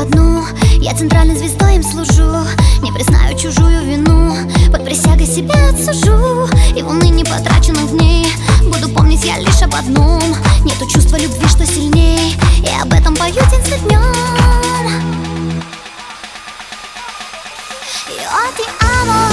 одну. Я центральной звездой им служу. Не признаю чужую вину. Под присягой себя отсужу И волны не потраченных дней Буду помнить я лишь об одном. Нету чувства любви, что сильней. И об этом пою день за днем. Yo te amo